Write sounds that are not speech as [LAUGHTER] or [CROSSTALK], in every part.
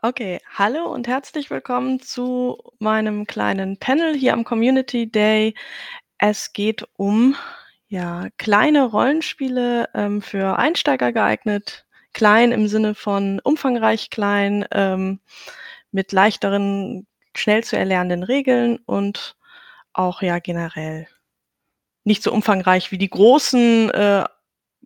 Okay, hallo und herzlich willkommen zu meinem kleinen Panel hier am Community Day. Es geht um ja, kleine Rollenspiele ähm, für Einsteiger geeignet. Klein im Sinne von umfangreich klein, ähm, mit leichteren, schnell zu erlernenden Regeln und auch ja generell nicht so umfangreich wie die großen äh,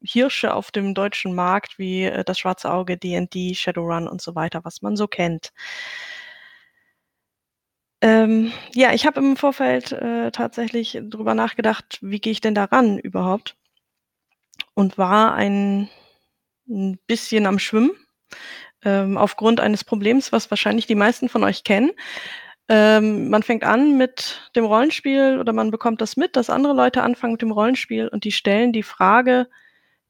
Hirsche auf dem deutschen Markt wie äh, das Schwarze Auge, D&D, Shadowrun und so weiter, was man so kennt. Ähm, ja, ich habe im Vorfeld äh, tatsächlich drüber nachgedacht, wie gehe ich denn daran überhaupt? Und war ein, ein bisschen am Schwimmen ähm, aufgrund eines Problems, was wahrscheinlich die meisten von euch kennen. Ähm, man fängt an mit dem Rollenspiel oder man bekommt das mit, dass andere Leute anfangen mit dem Rollenspiel und die stellen die Frage,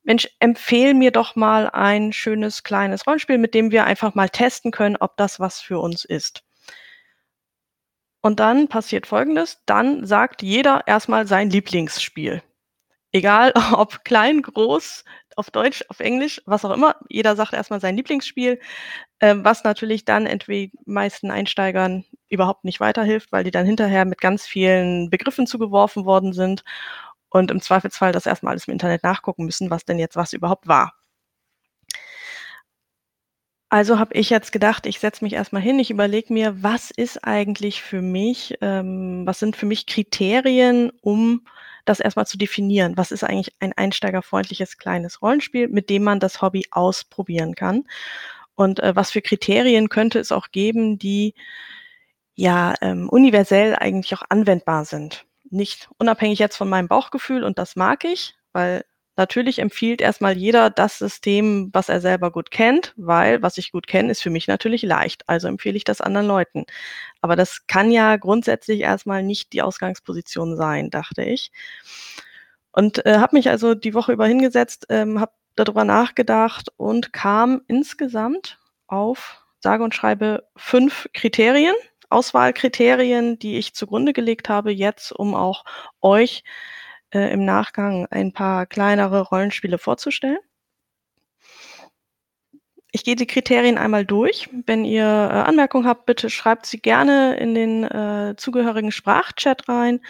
Mensch, empfehl mir doch mal ein schönes kleines Rollenspiel, mit dem wir einfach mal testen können, ob das was für uns ist. Und dann passiert Folgendes, dann sagt jeder erstmal sein Lieblingsspiel. Egal [LAUGHS] ob klein, groß, auf Deutsch, auf Englisch, was auch immer, jeder sagt erstmal sein Lieblingsspiel, äh, was natürlich dann entweder meisten Einsteigern überhaupt nicht weiterhilft, weil die dann hinterher mit ganz vielen Begriffen zugeworfen worden sind und im Zweifelsfall das erstmal alles im Internet nachgucken müssen, was denn jetzt was überhaupt war. Also habe ich jetzt gedacht, ich setze mich erstmal hin, ich überlege mir, was ist eigentlich für mich, ähm, was sind für mich Kriterien, um das erstmal zu definieren. Was ist eigentlich ein einsteigerfreundliches kleines Rollenspiel, mit dem man das Hobby ausprobieren kann? Und äh, was für Kriterien könnte es auch geben, die ja ähm, universell eigentlich auch anwendbar sind? Nicht unabhängig jetzt von meinem Bauchgefühl und das mag ich, weil natürlich empfiehlt erstmal jeder das System, was er selber gut kennt, weil was ich gut kenne, ist für mich natürlich leicht. Also empfehle ich das anderen Leuten. Aber das kann ja grundsätzlich erstmal nicht die Ausgangsposition sein, dachte ich. Und äh, habe mich also die Woche über hingesetzt, ähm, habe darüber nachgedacht und kam insgesamt auf, sage und schreibe, fünf Kriterien, Auswahlkriterien, die ich zugrunde gelegt habe jetzt, um auch euch äh, im Nachgang ein paar kleinere Rollenspiele vorzustellen. Ich gehe die Kriterien einmal durch. Wenn ihr äh, Anmerkungen habt, bitte schreibt sie gerne in den äh, zugehörigen Sprachchat rein.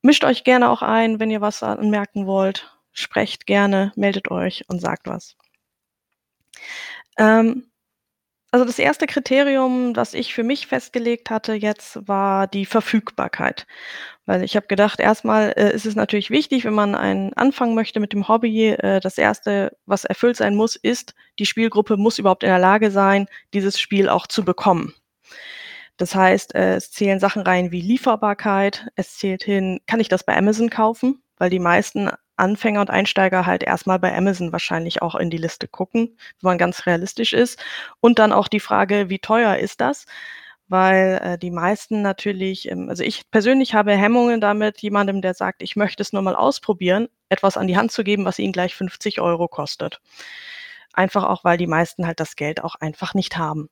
Mischt euch gerne auch ein, wenn ihr was anmerken wollt. Sprecht gerne, meldet euch und sagt was. Ähm, also das erste Kriterium, das ich für mich festgelegt hatte jetzt, war die Verfügbarkeit. Weil ich habe gedacht, erstmal äh, ist es natürlich wichtig, wenn man einen anfangen möchte mit dem Hobby, äh, das erste, was erfüllt sein muss, ist, die Spielgruppe muss überhaupt in der Lage sein, dieses Spiel auch zu bekommen. Das heißt, äh, es zählen Sachen rein wie Lieferbarkeit, es zählt hin, kann ich das bei Amazon kaufen? Weil die meisten Anfänger und Einsteiger halt erstmal bei Amazon wahrscheinlich auch in die Liste gucken, wenn man ganz realistisch ist. Und dann auch die Frage, wie teuer ist das? Weil äh, die meisten natürlich, ähm, also ich persönlich habe Hemmungen damit, jemandem, der sagt, ich möchte es nur mal ausprobieren, etwas an die Hand zu geben, was ihn gleich 50 Euro kostet. Einfach auch, weil die meisten halt das Geld auch einfach nicht haben.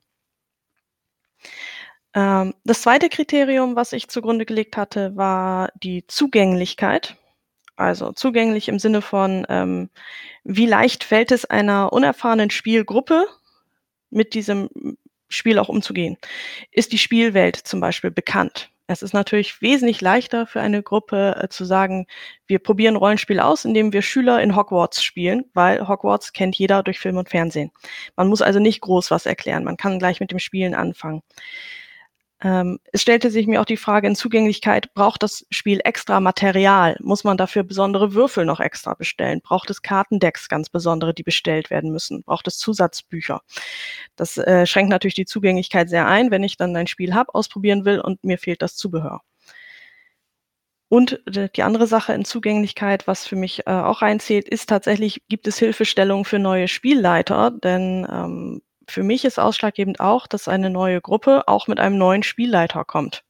Ähm, das zweite Kriterium, was ich zugrunde gelegt hatte, war die Zugänglichkeit. Also zugänglich im Sinne von, ähm, wie leicht fällt es einer unerfahrenen Spielgruppe, mit diesem Spiel auch umzugehen? Ist die Spielwelt zum Beispiel bekannt? Es ist natürlich wesentlich leichter für eine Gruppe äh, zu sagen, wir probieren Rollenspiel aus, indem wir Schüler in Hogwarts spielen, weil Hogwarts kennt jeder durch Film und Fernsehen. Man muss also nicht groß was erklären, man kann gleich mit dem Spielen anfangen. Ähm, es stellte sich mir auch die Frage in Zugänglichkeit, braucht das Spiel extra Material? Muss man dafür besondere Würfel noch extra bestellen? Braucht es Kartendecks ganz besondere, die bestellt werden müssen? Braucht es Zusatzbücher? Das äh, schränkt natürlich die Zugänglichkeit sehr ein, wenn ich dann ein Spiel habe, ausprobieren will und mir fehlt das Zubehör. Und äh, die andere Sache in Zugänglichkeit, was für mich äh, auch reinzählt, ist tatsächlich, gibt es Hilfestellungen für neue Spielleiter, denn ähm, für mich ist ausschlaggebend auch, dass eine neue Gruppe auch mit einem neuen Spielleiter kommt.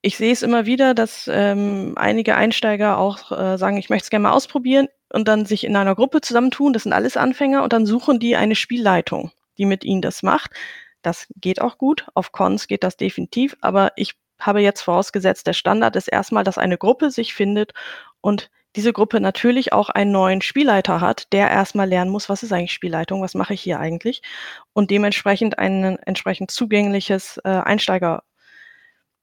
Ich sehe es immer wieder, dass ähm, einige Einsteiger auch äh, sagen, ich möchte es gerne mal ausprobieren und dann sich in einer Gruppe zusammentun. Das sind alles Anfänger und dann suchen die eine Spielleitung, die mit ihnen das macht. Das geht auch gut. Auf Cons geht das definitiv. Aber ich habe jetzt vorausgesetzt, der Standard ist erstmal, dass eine Gruppe sich findet und diese Gruppe natürlich auch einen neuen Spielleiter hat, der erst mal lernen muss: „Was ist eigentlich Spielleitung? Was mache ich hier eigentlich?“ Und dementsprechend ein entsprechend zugängliches, äh, Einsteiger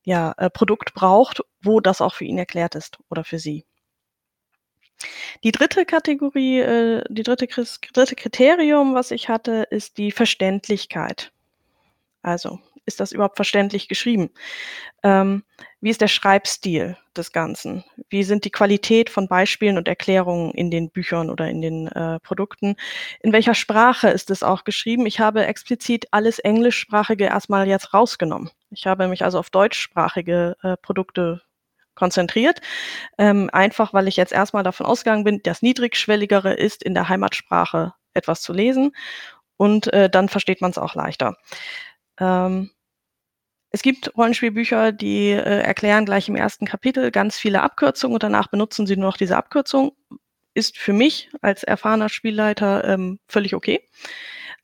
ja, äh, Produkt braucht, wo das auch für ihn erklärt ist oder für sie. Die 3. Kategorie, äh die 3. Kris 3. Kriterium, was ich hatte, ist die Verständlichkeit. Also, ist das überhaupt verständlich geschrieben? Ähm, wie ist der Schreibstil des Ganzen? Wie sind die Qualität von Beispielen und Erklärungen in den Büchern oder in den, äh, Produkten? In welcher Sprache ist es auch geschrieben? Ich habe explizit alles Englischsprachige erst mal jetzt rausgenommen. Ich habe mich also auf deutschsprachige, äh, Produkte konzentriert, ähm, einfach weil ich jetzt erst mal davon ausgegangen bin, das Niedrigschwelligere ist in der Heimatsprache etwas zu lesen und, äh, dann versteht man's auch leichter. Ähm, es gibt Rollenspielbücher, die, äh, erklären gleich im 1. Kapitel ganz viele Abkürzungen und danach benutzen sie nur noch diese Abkürzung. Ist für mich als erfahrener Spielleiter, ähm, völlig okay.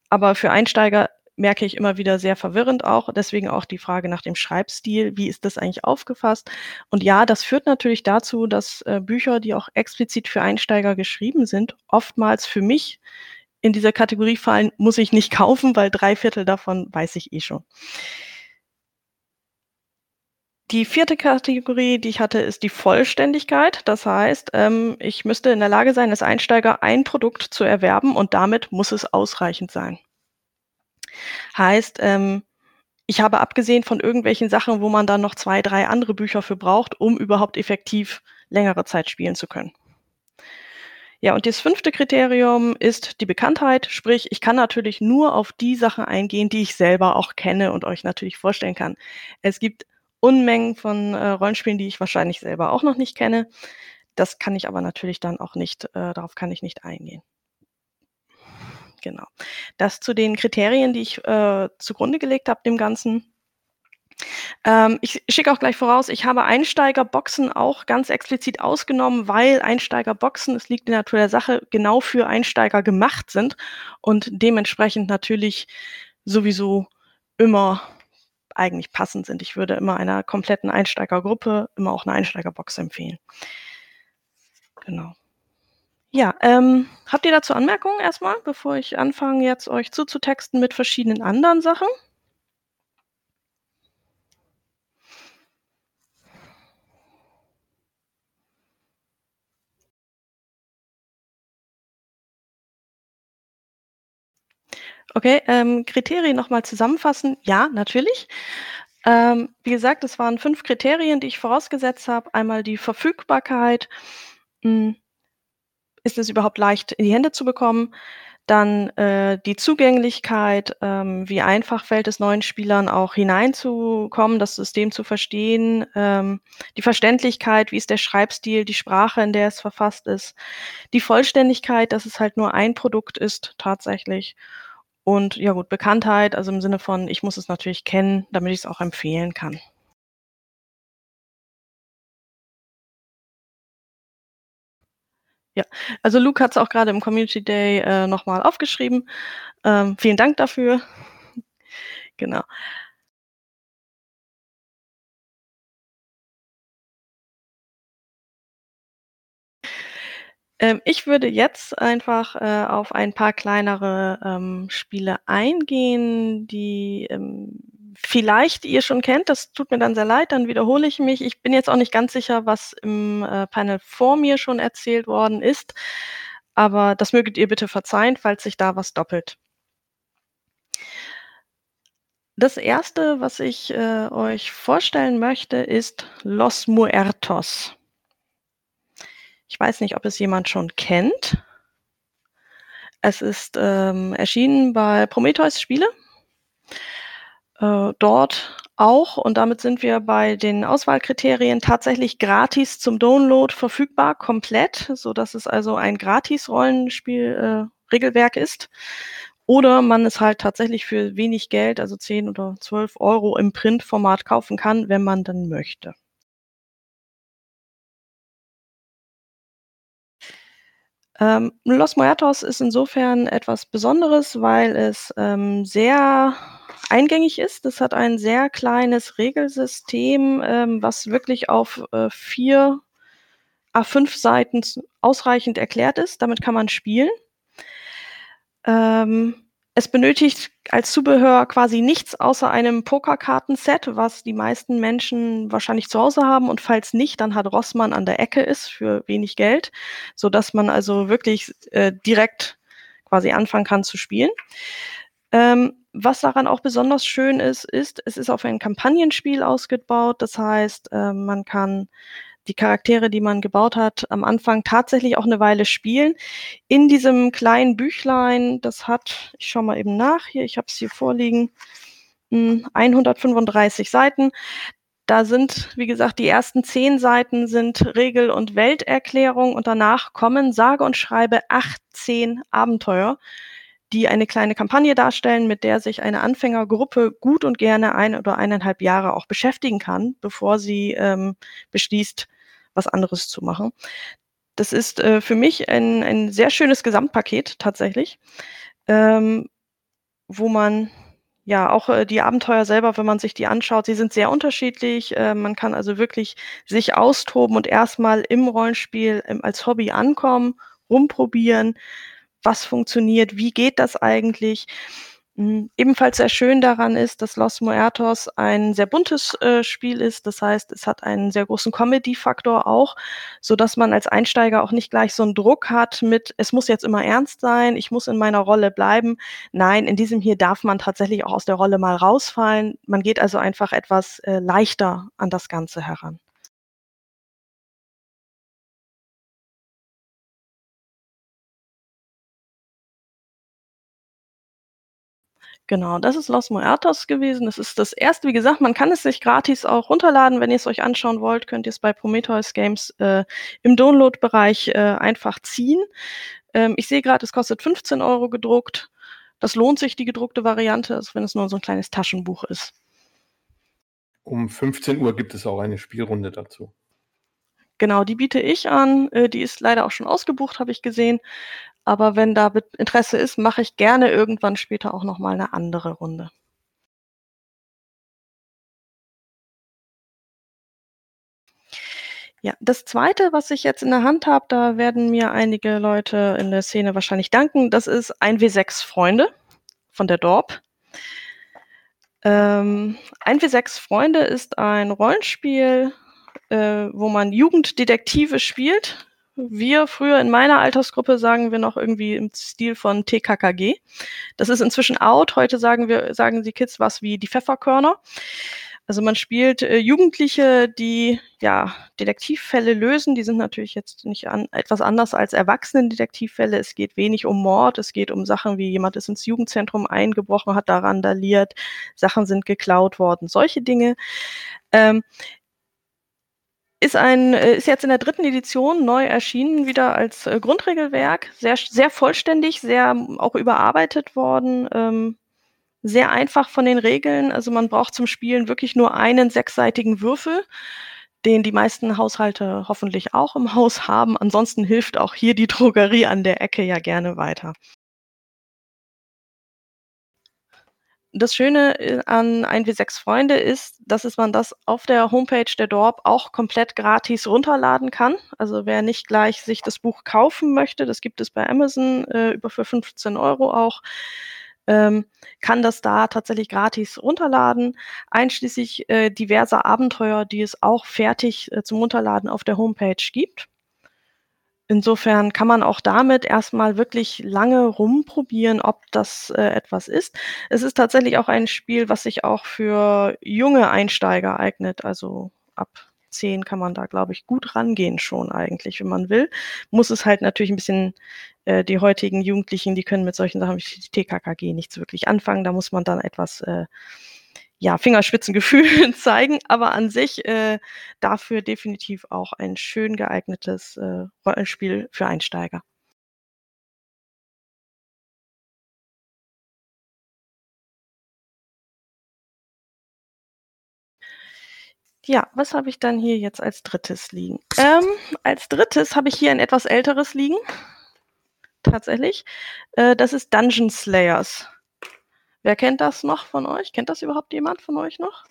Aber für Einsteiger merke ich immer wieder sehr verwirrend auch, deswegen auch die Frage nach dem Schreibstil. Wie ist das eigentlich aufgefasst? Und ja, das führt natürlich dazu, dass, äh, Bücher, die auch explizit für Einsteiger geschrieben sind, oftmals für mich in dieser Kategorie fallen: „Muss ich nicht [LAUGHS] kaufen“, weil 3/4 davon weiß ich eh schon. Die 4. Kategorie, die ich hatte, ist die Vollständigkeit. Das heißt, ähm, ich müsste in der Lage sein, als Einsteiger ein Produkt zu erwerben und damit muss es ausreichend sein. Heißt, ähm, ich habe abgesehen von irgendwelchen Sachen, wo man dann noch 2, 3 andere Bücher für braucht, um überhaupt effektiv längere Zeit spielen zu können. Ja, und das 5. Kriterium ist die Bekanntheit, sprich, ich kann natürlich nur auf die Sachen eingehen, die ich selber auch kenne und euch natürlich vorstellen kann. Es gibt Unmengen von, äh, Rollenspielen, die ich wahrscheinlich selber auch noch nicht kenne. Das kann ich aber natürlich dann auch nicht äh, darauf kann ich nicht eingehen. Genau. Das zu den Kriterien, die ich, äh, zugrunde gelegt habe dem Ganzen. Ähm, ich schicke auch gleich voraus, ich habe Einsteigerboxen auch ganz explizit ausgenommen, weil Einsteigerboxen, es liegt in der Natur der Sache, genau für Einsteiger gemacht sind und dementsprechend natürlich sowieso immer eigentlich passend sind. Ich würde immer einer kompletten Einsteigergruppe immer auch 'ne Einsteigerbox empfehlen. Genau. Ja, ähm, habt ihr dazu Anmerkungen erst mal, bevor ich anfange, jetzt euch zuzutexten mit verschiedenen anderen Sachen? Okay, ähm, Kriterien noch mal zusammenfassen. Ja, natürlich. Ähm, wie gesagt, es waren 5 Kriterien, die ich vorausgesetzt habe. Einmal die Verfügbarkeit. Hm ist es überhaupt leicht in die Hände zu bekommen? Dann, äh, die Zugänglichkeit, ähm, wie einfach fällt es neuen Spielern auch hineinzukommen, das System zu verstehen? Ähm, die Verständlichkeit, wie ist der Schreibstil, die Sprache, in der es verfasst ist? Die Vollständigkeit, dass es halt nur ein Produkt ist tatsächlich. Und ja gut, Bekanntheit, also im Sinne von, ich muss es natürlich kennen, damit ich's auch empfehlen kann. Ja, also Luke hat's auch grade im Community Day, äh, noch mal aufgeschrieben. Ähm, vielen Dank dafür. Genau. Ähm, ich würde jetzt einfach, äh, auf ein paar kleinere, ähm, Spiele eingehen, die, ähm, vielleicht ihr schon kennt. Das tut mir dann sehr leid, dann wiederhole ich mich. Ich bin jetzt auch nicht ganz sicher, was im, äh, Panel vor mir schon erzählt worden ist, aber das möget ihr bitte verzeihen, falls sich da was doppelt. Das 1., was ich, äh, euch vorstellen möchte, ist Los Muertos. Ich weiß nicht, ob es jemand schon kennt. Es ist, ähm, erschienen bei Prometheus Spiele. Äh, dort auch und damit sind wir bei den Auswahlkriterien tatsächlich gratis zum Download verfügbar, komplett, sodass es also ein Gratis-Rollenspiel, äh, Regelwerk ist. Oder man es halt tatsächlich für wenig Geld, also 10 oder 12 € im Printformat kaufen kann, wenn man dann möchte. Ähm, Los Muertos ist insofern etwas Besonderes, weil es, ähm, sehr eingängig ist. Es hat ein sehr kleines Regelsystem, ähm, was wirklich auf, äh, 4 A5 Seiten ausreichend erklärt ist. Damit kann man spielen. Ähm, es benötigt als Zubehör quasi nichts außer einem Pokerkartenset, was die meisten Menschen wahrscheinlich zu Hause haben und falls nicht, dann hat Rossmann an der Ecke ist für wenig Geld, sodass man also wirklich, äh, direkt quasi anfangen kann zu spielen. Ähm, was daran auch besonders schön ist, ist, es ist auf ein Kampagnenspiel ausgebaut. Das heißt, ähm, man kann die Charaktere, die man gebaut hat, am Anfang tatsächlich auch 'ne Weile spielen. In diesem kleinen Büchlein, das hat ich schaue mal eben nach hier, ich habe es hier vorliegen, hm, 135 Seiten. Da sind, wie gesagt, die ersten 10 Seiten sind Regel und Welterklärung und danach kommen sage und schreibe 18 Abenteuer, die eine kleine Kampagne darstellen, mit der sich eine Anfängergruppe gut und gerne 1 oder 1 1/2 Jahre auch beschäftigen kann, bevor sie, ähm, beschließt, was anderes zu machen. Das ist, äh, für mich ein ein sehr schönes Gesamtpaket tatsächlich, ähm, wo man ja auch, äh, die Abenteuer selber, wenn man sich die anschaut, sie sind sehr unterschiedlich. Äh, man kann also wirklich sich austoben und erst mal im Rollenspiel, ähm, als Hobby ankommen, rumprobieren. Was funktioniert? Wie geht das eigentlich? Hm, ebenfalls sehr schön daran ist, dass Los Muertos ein sehr buntes, äh, Spiel ist. Das heißt, es hat einen sehr großen Comedy-Faktor auch, sodass man als Einsteiger auch nicht gleich so 'n Druck hat mit: „Es muss jetzt immer ernst sein, ich muss in meiner Rolle bleiben.“ Nein, in diesem hier darf man tatsächlich auch aus der Rolle mal rausfallen. Man geht also einfach etwas, äh, leichter an das Ganze heran. Genau, das ist Los Muertos gewesen. Das ist das 1. Wie gesagt, man kann es sich gratis auch runterladen. Wenn ihr's euch anschauen wollt, könnt ihr's bei Prometheus Games, äh, im Downloadbereich, äh, einfach ziehen. Ähm, ich sehe grad, es kostet 15 € gedruckt. Das lohnt sich, die gedruckte Variante, also wenn es nur so 'n kleines Taschenbuch ist. Um 15:00 gibt es auch eine Spielrunde dazu. Genau, die biete ich an. Äh, die ist leider auch schon ausgebucht, habe ich gesehen. Aber wenn da Interesse ist, mache ich gerne irgendwann später auch noch mal 'ne andere Runde. Ja, das 2., was ich jetzt in der Hand habe, da werden mir einige Leute in der Szene wahrscheinlich danken. Das ist 1W6 Freunde von der Dorp. Ähm, 1W6 Freunde ist ein Rollenspiel, äh, wo man Jugenddetektive spielt. Wir früher in meiner Altersgruppe sagen wir noch irgendwie im Stil von TKKG. Das ist inzwischen out. Heute sagen wir sagen die Kids was wie die Pfefferkörner. Also, man spielt, äh, Jugendliche, die, ja, Detektivfälle lösen. Die sind natürlich jetzt nicht an etwas anders als Erwachsenendetektivfälle. Es geht wenig um Mord. Es geht um Sachen wie jemand ist ins Jugendzentrum eingebrochen, hat da randaliert, Sachen sind geklaut worden, solche Dinge. Ähm ist ein äh, ist jetzt in der 3. Edition neu erschienen, wieder als, äh, Grundregelwerk, sehr sehr vollständig, sehr auch überarbeitet worden, ähm, sehr einfach von den Regeln. Also, man braucht zum Spielen wirklich nur einen sechsseitigen Würfel, den die meisten Haushalte hoffentlich auch im Haus haben. Ansonsten hilft auch hier die Drogerie an der Ecke ja gerne weiter. Das Schöne, äh, an 1W6 Freunde ist, dass es man das auf der Homepage der Dorp auch komplett gratis runterladen kann. Also, wer nicht gleich sich das Buch kaufen möchte, das gibt es bei Amazon, äh, über für 15 € auch, ähm, kann das da tatsächlich gratis runterladen, einschließlich, äh, diverser Abenteuer, die es auch fertig, äh, zum Runterladen auf der Homepage gibt. Insofern kann man auch damit erst mal wirklich lange rumprobieren, ob das, äh, etwas ist. Es ist tatsächlich auch ein Spiel, was sich auch für junge Einsteiger eignet. Also, ab 10 kann man da, glaube ich, gut rangehen schon eigentlich, wenn man will. Muss es halt natürlich 'n bisschen äh, die heutigen Jugendlichen, die können mit solchen Sachen wie TKKG nichts wirklich anfangen. Da muss man dann etwas, äh, ja, Fingerspitzengefühl [LAUGHS] zeigen, aber an sich, äh, dafür definitiv auch ein schön geeignetes, äh, Rollenspiel für Einsteiger. Ja, was habe ich dann hier jetzt als 3. liegen? Ähm, als 3. habe ich hier ein etwas älteres liegen tatsächlich. Äh, das ist Dungeon Slayers. Wer kennt das noch von euch? Kennt das überhaupt jemand von euch noch?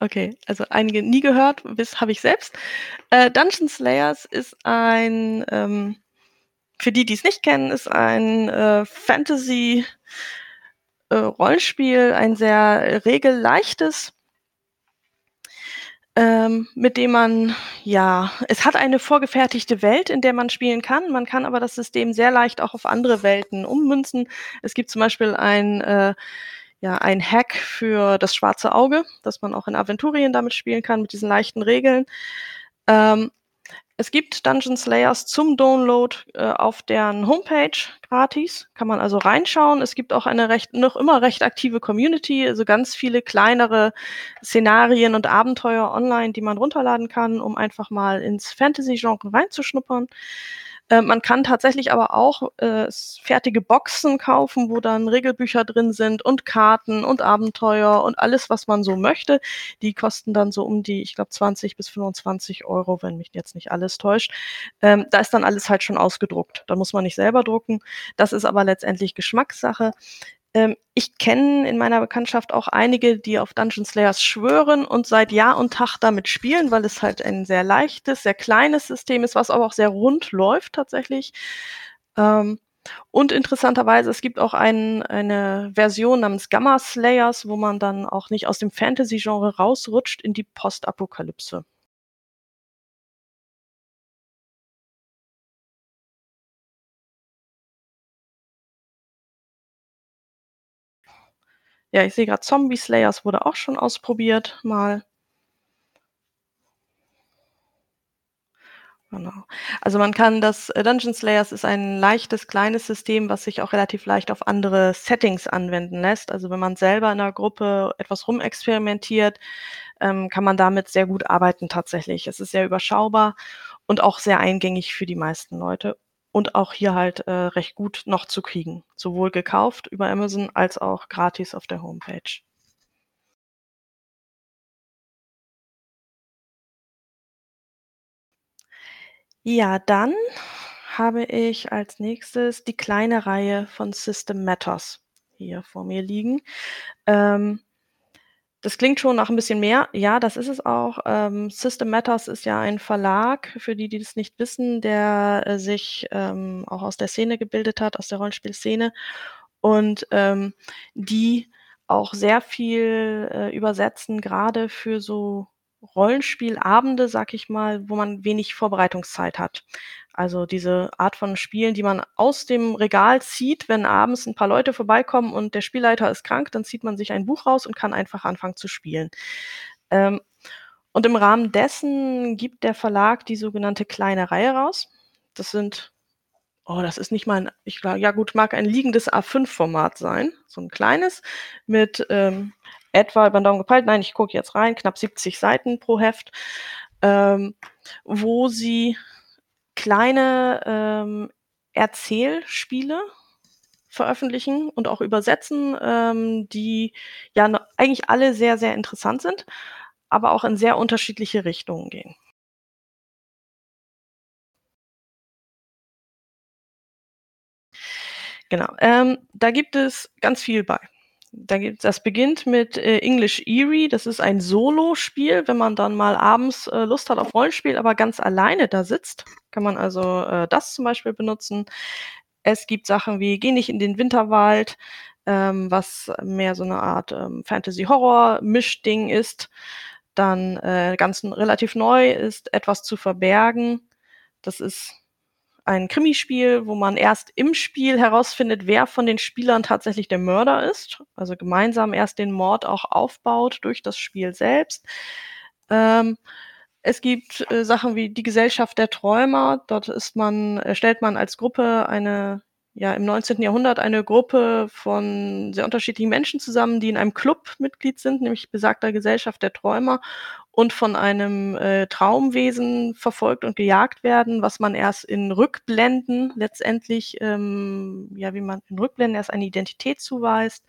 Okay, also einige nie gehört, bis habe ich selbst. Äh, Dungeon Slayers ist ein, ähm, für die, die es nicht kennen, ist ein äh, Fantasy-Rollenspiel, äh, ein sehr äh, regelleichtes ähm, mit dem man, ja, es hat eine vorgefertigte Welt, in der man spielen kann. Man kann aber das System sehr leicht auch auf andere Welten ummünzen. Es gibt zum Beispiel ein äh, ja, ein Hack für das schwarze Auge, dass man auch in Aventurien damit spielen kann, mit diesen leichten Regeln. Ähm, es gibt Dungeon Slayers zum Download äh, auf deren Homepage gratis. Kann man also reinschauen. Es gibt auch eine recht, noch immer recht aktive Community, also ganz viele kleinere Szenarien und Abenteuer online, die man runterladen kann, um einfach mal ins Fantasy-Genre reinzuschnuppern. Äh, man kann tatsächlich aber auch äh, fertige Boxen kaufen, wo dann Regelbücher drin sind und Karten und Abenteuer und alles, was man so möchte. Die kosten dann so um die, ich glaube, 20 bis 25 Euro, wenn mich jetzt nicht alles täuscht. Ähm, da ist dann alles halt schon ausgedruckt. Da muss man nicht selber drucken. Das ist aber letztendlich Geschmackssache. Ähm, ich kenne in meiner Bekanntschaft auch einige, die auf Dungeon Slayers schwören und seit Jahr und Tag damit spielen, weil es halt ein sehr leichtes, sehr kleines System ist, was aber auch sehr rund läuft tatsächlich. Ähm, und interessanterweise, es gibt auch ein, eine Version namens Gamma Slayers, wo man dann auch nicht aus dem Fantasy-Genre rausrutscht in die Postapokalypse. Ja, ich sehe gerade Zombie Slayers wurde auch schon ausprobiert mal. Genau. Also man kann das äh, Dungeon Slayers ist ein leichtes, kleines System, was sich auch relativ leicht auf andere Settings anwenden lässt. Also wenn man selber in 'ner Gruppe etwas rumexperimentiert, ähm, kann man damit sehr gut arbeiten tatsächlich. Es ist sehr überschaubar und auch sehr eingängig für die meisten Leute und auch hier halt äh, recht gut noch zu kriegen. Sowohl gekauft über Amazon als auch gratis auf der Homepage. Ja, dann habe ich als nächstes die kleine Reihe von System Matters hier vor mir liegen. Ähm, das klingt schon nach ein bisschen mehr. Ja, das ist es auch. Ähm, System Matters ist ja ein Verlag, für die, die das nicht wissen, der äh, sich ähm, auch aus der Szene gebildet hat, aus der Rollenspielszene und ähm, die auch sehr viel äh, übersetzen, gerade für so Rollenspielabende, sag ich mal, wo man wenig Vorbereitungszeit hat. Also diese Art von Spielen, die man aus dem Regal zieht, wenn abends ein paar Leute vorbeikommen und der Spielleiter ist krank, dann zieht man sich ein Buch raus und kann einfach anfangen zu spielen. Ähm, und im Rahmen dessen gibt der Verlag die sogenannte kleine Reihe raus. Das sind oh, das ist nicht mal 'n ich ja gut, mag ein liegendes A5-Format sein, so ein kleines mit, ähm, etwa über den Daumen gepeilt nein, ich gucke jetzt rein, knapp 70 Seiten pro Heft, ähm, wo sie kleine, ähm, Erzählspiele veröffentlichen und auch übersetzen, ähm, die ja eigentlich alle sehr, sehr interessant sind, aber auch in sehr unterschiedliche Richtungen gehen. Genau, ähm, da gibt es ganz viel bei. Da gibt das beginnt mit, äh, English Eerie. Das ist ein Solospiel, wenn man dann mal abends, äh, Lust hat auf Rollenspiel, aber ganz alleine da sitzt, kann man also, äh, das zum Beispiel benutzen. Es gibt Sachen wie „Geh nicht in den Winterwald“, ähm, was mehr so 'ne Art, ähm, Fantasy-Horror-Mischding ist. Dann, äh, ganz relativ neu ist „Etwas zu verbergen“. Das ist ein Krimispiel, wo man erst im Spiel herausfindet, wer von den Spielern tatsächlich der Mörder ist, also gemeinsam erst den Mord auch aufbaut durch das Spiel selbst. Ähm, es gibt, äh, Sachen wie „Die Gesellschaft der Träumer“. Dort ist man äh, stellt man als Gruppe eine ja, im 19. Jahrhundert eine Gruppe von sehr unterschiedlichen Menschen zusammen, die in einem Club Mitglied sind, nämlich besagter Gesellschaft der Träumer und von einem, äh, Traumwesen verfolgt und gejagt werden, was man erst in Rückblenden letztendlich, ähm ja, wie man in Rückblenden erst eine Identität zuweist.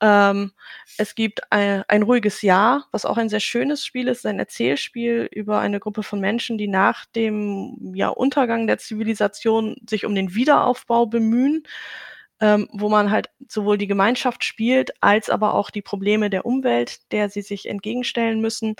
Ähm, es gibt ei „Ein ruhiges Jahr“, was auch ein sehr schönes Spiel ist, ein Erzählspiel über eine Gruppe von Menschen, die nach dem, ja, Untergang der Zivilisation sich um den Wiederaufbau bemühen. Ähm, wo man halt sowohl die Gemeinschaft spielt, als aber auch die Probleme der Umwelt, der sie sich entgegenstellen müssen.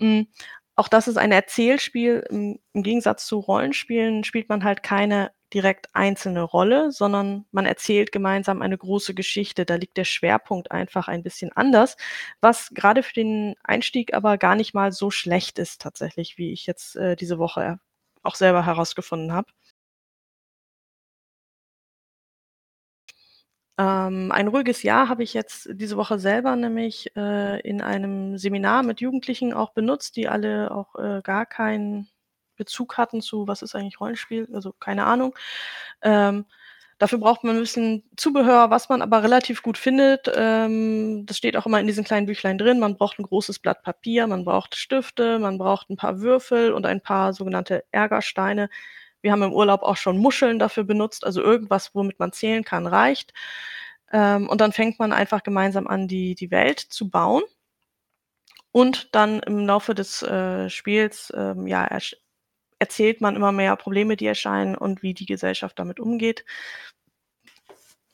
Hm, auch das ist ein Erzählspiel. Im im Gegensatz zu Rollenspielen spielt man halt keine direkt einzelne Rolle, sondern man erzählt gemeinsam eine große Geschichte. Da liegt der Schwerpunkt einfach ein bisschen anders, was grade für den Einstieg aber gar nicht mal so schlecht ist tatsächlich, wie ich jetzt, äh, diese Woche auch selber herausgefunden habe. Ähm, ein ruhiges Jahr habe ich jetzt diese Woche selber nämlich, äh, in einem Seminar mit Jugendlichen auch benutzt, die alle auch, äh, gar keinen Bezug hatten zu: „Was ist eigentlich Rollenspiel?“ Also, keine Ahnung. Ähm, dafür braucht man 'n bisschen Zubehör, was man aber relativ gut findet. Ähm, das steht auch immer in diesen kleinen Büchlein drin. Man braucht 'n großes Blatt Papier, man braucht Stifte, man braucht 'n paar Würfel und ein paar sogenannte Ärgersteine. Wir haben im Urlaub auch schon Muscheln dafür benutzt, also irgendwas, womit man zählen kann, reicht. Ähm, und dann fängt man einfach gemeinsam an, die die Welt zu bauen. Und dann im Laufe des, äh, Spiels, ähm, ja, ersch erzählt man immer mehr Probleme, die erscheinen und wie die Gesellschaft damit umgeht.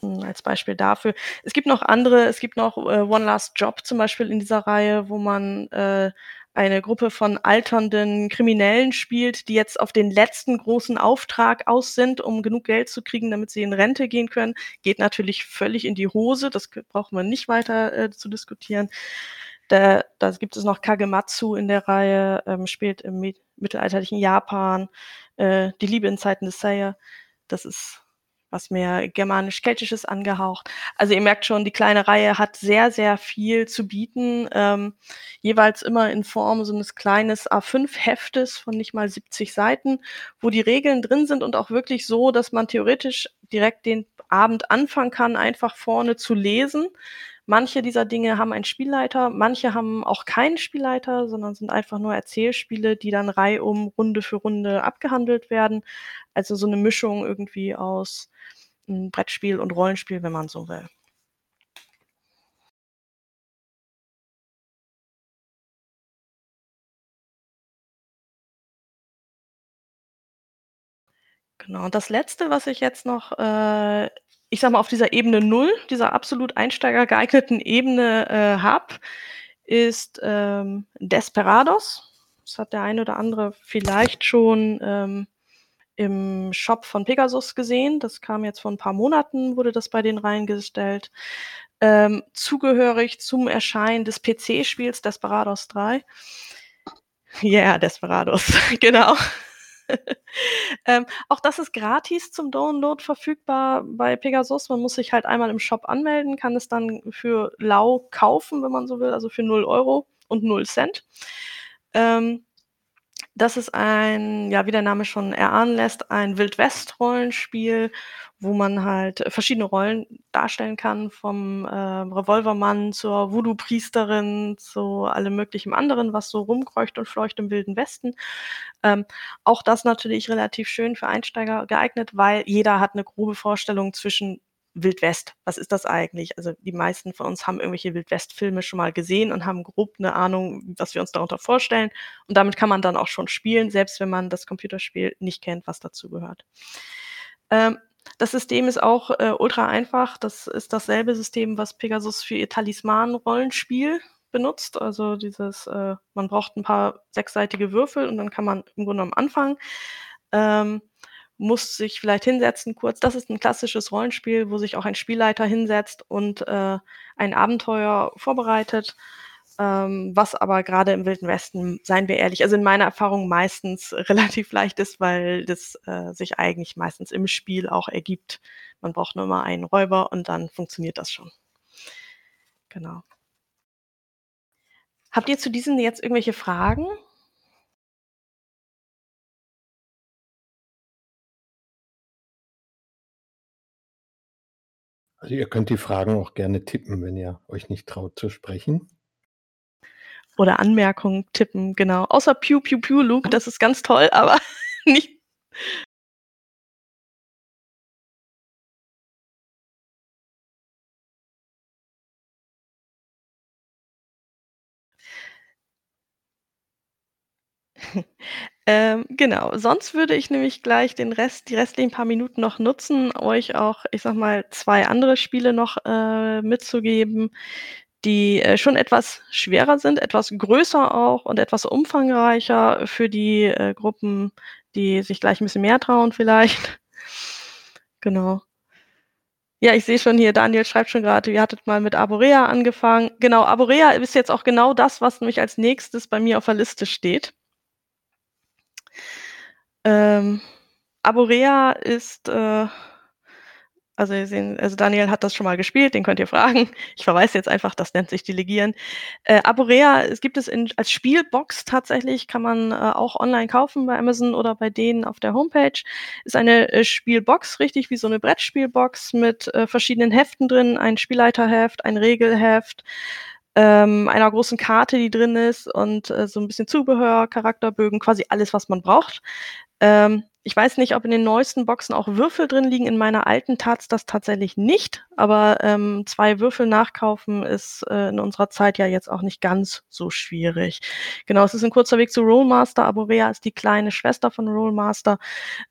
Hm, als Beispiel dafür. Es gibt noch andere es gibt noch, äh, One Last Job zum Beispiel in dieser Reihe, wo man, äh, eine Gruppe von alternden Kriminellen spielt, die jetzt auf den letzten großen Auftrag aus sind, um genug Geld zu kriegen, damit sie in Rente gehen können. Geht natürlich völlig in die Hose, das braucht man nicht weiter, äh, zu diskutieren. Da da gibt es noch Kagematsu in der Reihe, ähm, spielt im mi mittelalterlichen Japan, äh, Die Liebe in Zeiten des Seiya. Das ist was mehr germanisch-keltisches angehaucht. Also, ihr merkt schon, die kleine Reihe hat sehr, sehr viel zu bieten, ähm, jeweils immer in Form so 'nes kleines A5-Heftes von nicht mal 70 Seiten, wo die Regeln drin sind und auch wirklich so, dass man theoretisch direkt den Abend anfangen kann, einfach vorne zu lesen. Manche dieser Dinge haben einen Spielleiter, manche haben auch keinen Spielleiter, sondern sind einfach nur Erzählspiele, die dann reihum Runde für Runde abgehandelt werden. Also, so 'ne Mischung irgendwie aus, hm, Brettspiel und Rollenspiel, wenn man so will. Genau. Und das Letzte, was ich jetzt noch, äh, ich sage mal, auf dieser Ebene 0, dieser absolut einsteigergeeigneten Ebene, äh, habe, ist, ähm, Desperados. Das hat der ein oder andere vielleicht schon, ähm, im Shop von Pegasus gesehen. Das kam jetzt vor 'n paar Monaten wurde das bei denen reingestellt. Ähm, zugehörig zum Erscheinen des PC-Spiels Desperados 3. Ja, Desperados, [LAUGHS] genau. [LAUGHS] Ähm, auch das ist gratis zum Download verfügbar bei Pegasus. Man muss sich halt einmal im Shop anmelden, kann es dann für lau kaufen, wenn man so will, also für 0 € und 0 C. Ähm, das ist ein ja, wie der Name schon erahnen lässt, ein Wild-West-Rollenspiel, wo man halt verschiedene Rollen darstellen kann, vom, ähm, Revolvermann zur Voodoo-Priesterin zu allem möglichen anderen, was so rumkreucht und fleucht im Wilden Westen. Ähm, auch das natürlich relativ schön für Einsteiger geeignet, weil jeder hat 'ne grobe Vorstellung zwischen Wild West. Was ist das eigentlich? Also, die meisten von uns haben irgendwelche Wild-West-Filme schon mal gesehen und haben grob 'ne Ahnung, was wir uns darunter vorstellen. Und damit kann man dann auch schon spielen, selbst wenn man das Computerspiel nicht kennt, was dazugehört. Ähm, das System ist auch, äh, ultra einfach. Das ist dasselbe System, was Pegasus für ihr Talisman-Rollenspiel benutzt. Also, dieses, äh man braucht 'n paar sechsseitige Würfel und dann kann man im Grunde genommen anfangen. Ähm, muss sich vielleicht hinsetzen kurz. Das ist 'n klassisches Rollenspiel, wo sich auch ein Spielleiter hinsetzt und, äh, ein Abenteuer vorbereitet, ähm, was aber grade im Wilden Westen, seien wir ehrlich also, in meiner Erfahrung meistens [LAUGHS] relativ leicht ist, weil das, äh, sich eigentlich meistens im Spiel auch ergibt. Man braucht nur immer einen Räuber und dann funktioniert das schon. Genau. Habt ihr zu diesen jetzt irgendwelche Fragen? Also, ihr könnt die Fragen auch gerne tippen, wenn ihr euch nicht traut zu sprechen. Oder Anmerkungen tippen, genau. Außer Piu Piu Piu Luke, das ist ganz toll, aber [LAUGHS] nicht Ähm, genau. Sonst würde ich nämlich gleich den Rest die restlichen paar Minuten noch nutzen, euch auch, ich sage mal, 2 andere Spiele noch, äh, mitzugeben, die, äh, schon etwas schwerer sind, etwas größer auch und etwas umfangreicher für die, äh, Gruppen, die sich gleich 'n bisschen mehr trauen vielleicht. [LAUGHS] Genau. Ja, ich sehe schon hier, Daniel schreibt schon grade, ihr hattet mal mit Arborea angefangen. Genau, Arborea ist jetzt auch genau das, was nämlich als Nächstes bei mir auf der Liste steht. Ähm, Arborea ist, äh also, wir sehen also, Daniel hat das schon mal gespielt, den könnt ihr fragen. Ich verweise jetzt einfach, das nennt sich Delegieren. Äh, Arborea, es gibt es in als Spielbox tatsächlich, kann man, äh, auch online kaufen bei Amazon oder bei denen auf der Homepage. Ist eine, äh, Spielbox, richtig wie so 'ne Brettspielbox mit, äh, verschiedenen Heften drin, ein Spielleiterheft, ein Regelheft, ähm, einer großen Karte, die drin ist und, äh, so 'n bisschen Zubehör, Charakterbögen, quasi alles, was man braucht. Ähm, ich weiß nicht, ob in den neuesten Boxen auch Würfel drin liegen. In meiner alten tat's das tatsächlich nicht, aber, ähm, 2 Würfel nachkaufen ist, äh, in unserer Zeit ja jetzt auch nicht ganz so schwierig. Genau, es ist 'n kurzer Weg zu Rolemaster. Arborea ist die kleine Schwester von Rolemaster,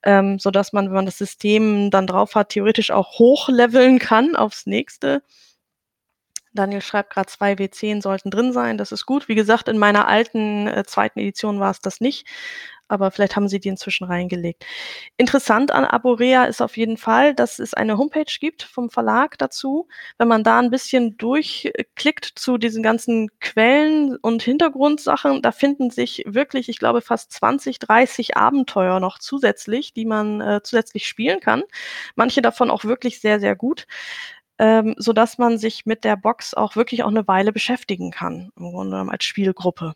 ähm, sodass man, wenn man das System dann drauf hat, theoretisch auch hochleveln kann aufs Nächste. Daniel schreibt grad, 2 W10 sollten drin sein, das ist gut. Wie gesagt, in meiner alten, äh, 2. Edition war's das nicht, aber vielleicht haben sie die inzwischen reingelegt. Interessant an Arborea ist auf jeden Fall, dass es eine Homepage gibt vom Verlag dazu. Wenn man da 'n bisschen durchklickt zu diesen ganzen Quellen und Hintergrundsachen, da finden sich wirklich, ich glaube, fast 20, 30 Abenteuer noch zusätzlich, die man, äh, zusätzlich spielen kann. Manche davon auch wirklich sehr, sehr gut, ähm, sodass man sich mit der Box auch wirklich auch 'ne Weile beschäftigen kann, im Grunde genommen als Spielgruppe.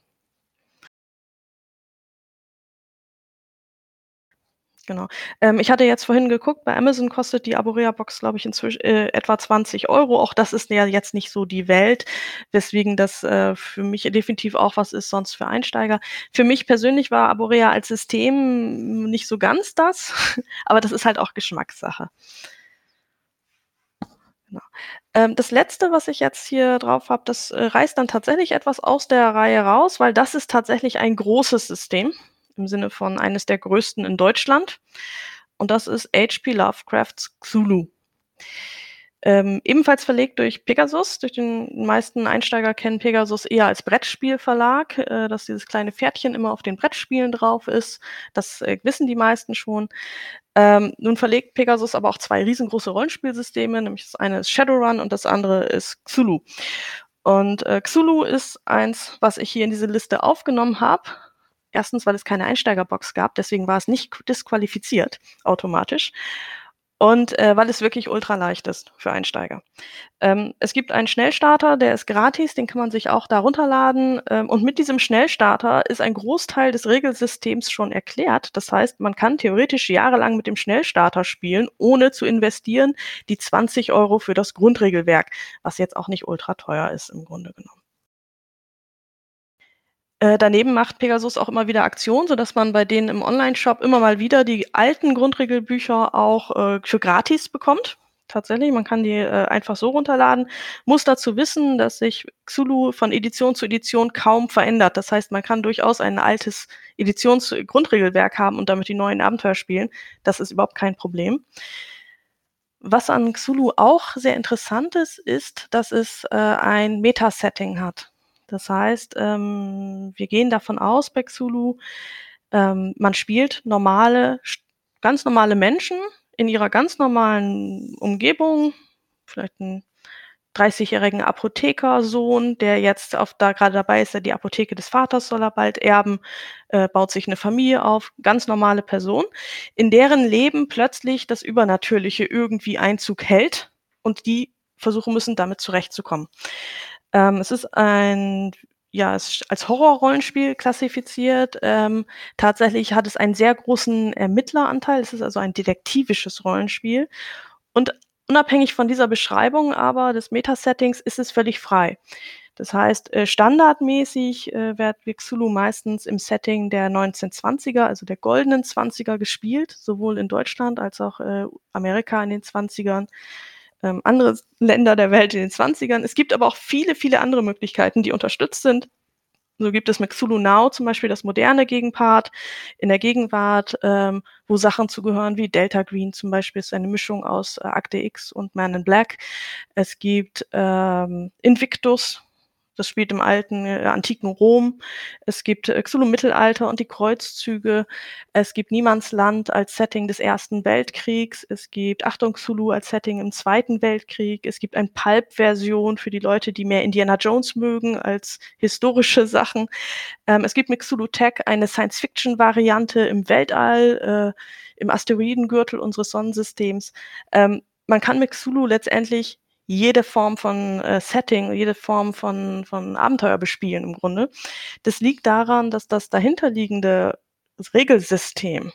Genau. Ähm, ich hatte jetzt vorhin geguckt, bei Amazon kostet die Arborea-Box, glaube ich, inzwisch äh, etwa 20 €. Auch das ist ja jetzt nicht so die Welt, weswegen das, äh, für mich definitiv auch was ist sonst für Einsteiger. Für mich persönlich war Arborea als System nicht so ganz das, [LAUGHS] aber das ist halt auch Geschmackssache. Genau. Ähm, das Letzte, was ich jetzt hier drauf habe, das, äh, reißt dann tatsächlich etwas aus der Reihe raus, weil das ist tatsächlich ein großes System im Sinne von eines der größten in Deutschland. Und das ist H.P. Lovecrafts Cthulhu. Ähm, ebenfalls verlegt durch Pegasus. Durch den meisten Einsteiger kennen Pegasus eher als Brettspielverlag, äh, dass dieses kleine Pferdchen immer auf den Brettspielen drauf ist. Das, äh, wissen die meisten schon. Ähm, nun verlegt Pegasus aber auch 2 riesengroße Rollenspielsysteme, nämlich das eine ist Shadowrun und das andere ist Cthulhu. Und, äh, Cthulhu ist eins, was ich hier in diese Liste aufgenommen habe. 1., weil es keine Einsteigerbox gab, deswegen war es nicht disqualifiziert automatisch. Und, äh, weil es wirklich ultraleicht ist für Einsteiger. Ähm, es gibt einen Schnellstarter, der ist gratis, den kann man sich auch da runterladen. Ähm, und mit diesem Schnellstarter ist ein Großteil des Regelsystems schon erklärt. Das heißt, man kann theoretisch jahrelang mit dem Schnellstarter spielen, ohne zu investieren, die 20 € für das Grundregelwerk, was jetzt auch nicht ultrateuer ist im Grunde genommen. Äh, daneben macht Pegasus auch immer wieder Aktionen, sodass man bei denen im Onlineshop immer mal wieder die alten Grundregelbücher auch, äh, für gratis bekommt. Tatsächlich, man kann die, äh, einfach so runterladen. Muss dazu wissen, dass sich Cthulhu von Edition zu Edition kaum verändert. Das heißt, man kann durchaus ein altes Editions-Grundregelwerk haben und damit die neuen Abenteuer spielen. Das ist überhaupt kein Problem. Was an Cthulhu auch sehr interessant ist, ist, dass es, äh, ein Meta-Setting hat. Das heißt, ähm, wir gehen davon aus bei Cthulhu, ähm, man spielt normale ganz normale Menschen in ihrer ganz normalen Umgebung, vielleicht 'n dreißigjährigen Apothekersohn, der jetzt auf da grade dabei ist, ja die Apotheke des Vaters soll er bald erben, äh, baut sich 'ne Familie auf, ganz normale Person, in deren Leben plötzlich das Übernatürliche irgendwie Einzug hält und die versuchen müssen, damit zurechtzukommen. Ähm, es ist ein ja, es ist als Horror-Rollenspiel klassifiziert. Ähm, tatsächlich hat es einen sehr großen Ermittleranteil. Es ist also ein detektivisches Rollenspiel. Und unabhängig von dieser Beschreibung aber des Meta-Settings ist es völlig frei. Das heißt, äh, standardmäßig, äh, wird Cthulhu meistens im Setting der 1920er, also der goldenen 20er gespielt, sowohl in Deutschland als auch, äh, Amerika in den 20ern ähm, andere Länder der Welt in den 20ern. Es gibt aber auch viele, viele andere Möglichkeiten, die unterstützt sind. So gibt es mit Cthulhu Now zum Beispiel das moderne Gegenpart in der Gegenwart, ähm, wo Sachen zugehören wie Delta Green zum Beispiel, ist eine Mischung aus äh, Akte X und Man in Black. Es gibt ähm, Invictus, das spielt im alten, äh, antiken Rom. Es gibt äh, Xulu Mittelalter und die Kreuzzüge. Es gibt Niemandsland als Setting des Ersten Weltkriegs. Es gibt Achtung Xulu als Setting im Zweiten Weltkrieg. Es gibt ein Pulp-Version für die Leute, die mehr Indiana Jones mögen als historische Sachen. Ähm, es gibt mit Xulu Tech eine Science-Fiction-Variante im Weltall, äh, im Asteroidengürtel unseres Sonnensystems. Ähm, man kann mit Xulu letztendlich jede Form von äh, Setting, jede Form von, von Abenteuer bespielen im Grunde. Das liegt daran, dass das dahinterliegende Regelsystem,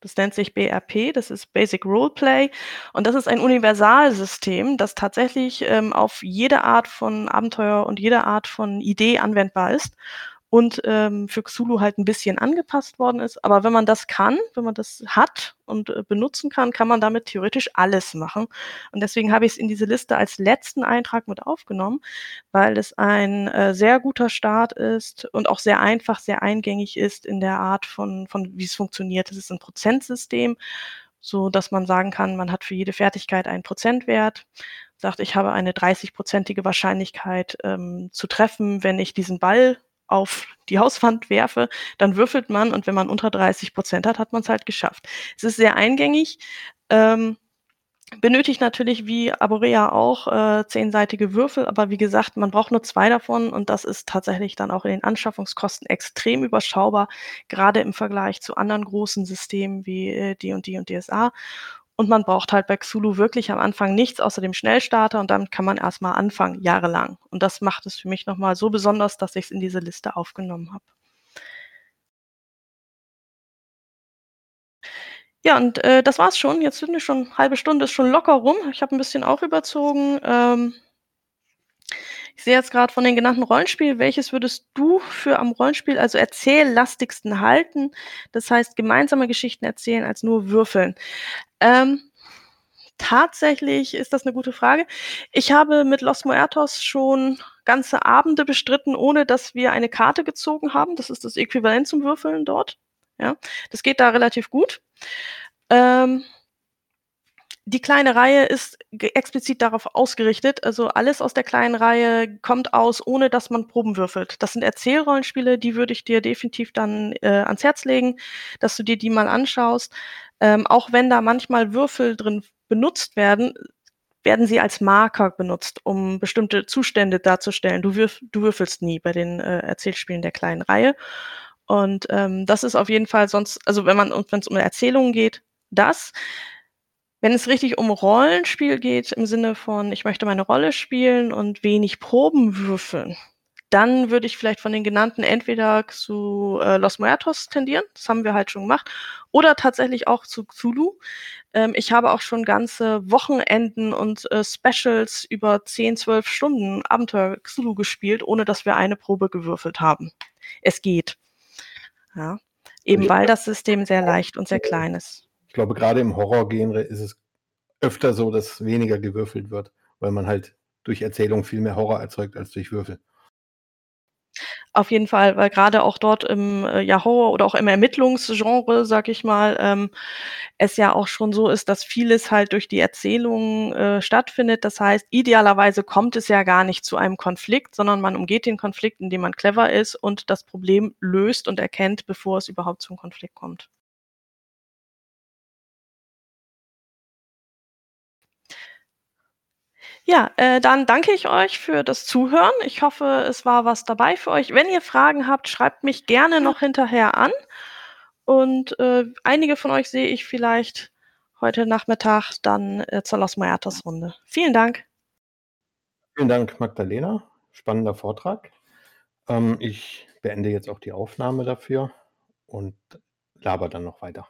das nennt sich BRP, das ist Basic Roleplay und das ist ein Universalsystem, das tatsächlich ähm, auf jede Art von Abenteuer und jede Art von Idee anwendbar ist und ähm, für Xulu halt ein bisschen angepasst worden ist. Aber wenn man das kann, wenn man das hat und äh, benutzen kann, kann man damit theoretisch alles machen. Und deswegen habe ich es in diese Liste als letzten Eintrag mit aufgenommen, weil es ein äh, sehr guter Start ist und auch sehr einfach, sehr eingängig ist in der Art von, von wie es funktioniert. Es ist ein Prozentsystem, so dass man sagen kann, man hat für jede Fertigkeit einen Prozentwert sagt, ich habe eine 30-prozentige Wahrscheinlichkeit ähm, zu treffen, wenn ich diesen Ball auf die Hauswand werfe, dann würfelt man und wenn man unter 30 Prozent hat, hat man es halt geschafft. Es ist sehr eingängig, ähm, benötigt natürlich wie Aborea auch äh, zehnseitige Würfel, aber wie gesagt, man braucht nur zwei davon und das ist tatsächlich dann auch in den Anschaffungskosten extrem überschaubar, gerade im Vergleich zu anderen großen Systemen wie äh, D&D und DSA. Und man braucht halt bei Xulu wirklich am Anfang nichts außer dem Schnellstarter und damit kann man erstmal anfangen, jahrelang. Und das macht es für mich nochmal so besonders, dass ich es in diese Liste aufgenommen habe. Ja, und äh, das war's schon. Jetzt sind wir schon eine halbe Stunde, ist schon locker rum. Ich habe ein bisschen auch überzogen. Ähm, ich sehe jetzt gerade von den genannten Rollenspielen, welches würdest du für am Rollenspiel, also erzähllastigsten halten? Das heißt, gemeinsame Geschichten erzählen als nur würfeln. Ähm, tatsächlich ist das eine gute Frage. Ich habe mit Los Muertos schon ganze Abende bestritten, ohne dass wir eine Karte gezogen haben. Das ist das Äquivalent zum Würfeln dort. Ja, das geht da relativ gut. Ähm, die kleine Reihe ist explizit darauf ausgerichtet. Also alles aus der kleinen Reihe kommt aus, ohne dass man Proben würfelt. Das sind Erzählrollenspiele, die würde ich dir definitiv dann äh, ans Herz legen, dass du dir die mal anschaust. Ähm, auch wenn da manchmal Würfel drin benutzt werden, werden sie als Marker benutzt, um bestimmte Zustände darzustellen. Du, würf, du würfelst nie bei den äh, Erzählspielen der kleinen Reihe. Und ähm, das ist auf jeden Fall sonst, also wenn man, wenn es um Erzählungen geht, das. Wenn es richtig um Rollenspiel geht, im Sinne von, ich möchte meine Rolle spielen und wenig Proben würfeln, dann würde ich vielleicht von den genannten entweder zu äh, Los Muertos tendieren, das haben wir halt schon gemacht, oder tatsächlich auch zu Cthulhu. Ähm, ich habe auch schon ganze Wochenenden und äh, Specials über 10, 12 Stunden Abenteuer Cthulhu gespielt, ohne dass wir eine Probe gewürfelt haben. Es geht. Ja. Eben weil das System sehr leicht und sehr klein ist. Ich glaube, gerade im Horror-Genre ist es öfter so, dass weniger gewürfelt wird, weil man halt durch Erzählung viel mehr Horror erzeugt als durch Würfel. Auf jeden Fall, weil gerade auch dort im äh, ja, Horror oder auch im Ermittlungsgenre, sag ich mal, ähm, es ja auch schon so ist, dass vieles halt durch die Erzählung äh, stattfindet. Das heißt, idealerweise kommt es ja gar nicht zu einem Konflikt, sondern man umgeht den Konflikt, indem man clever ist und das Problem löst und erkennt, bevor es überhaupt zum Konflikt kommt. Ja, äh, dann danke ich euch für das Zuhören. Ich hoffe, es war was dabei für euch. Wenn ihr Fragen habt, schreibt mich gerne noch hinterher an. Und äh, einige von euch sehe ich vielleicht heute Nachmittag dann äh, zur Los Muertos Runde. Vielen Dank. Vielen Dank, Magdalena. Spannender Vortrag. Ähm, ich beende jetzt auch die Aufnahme dafür und laber dann noch weiter.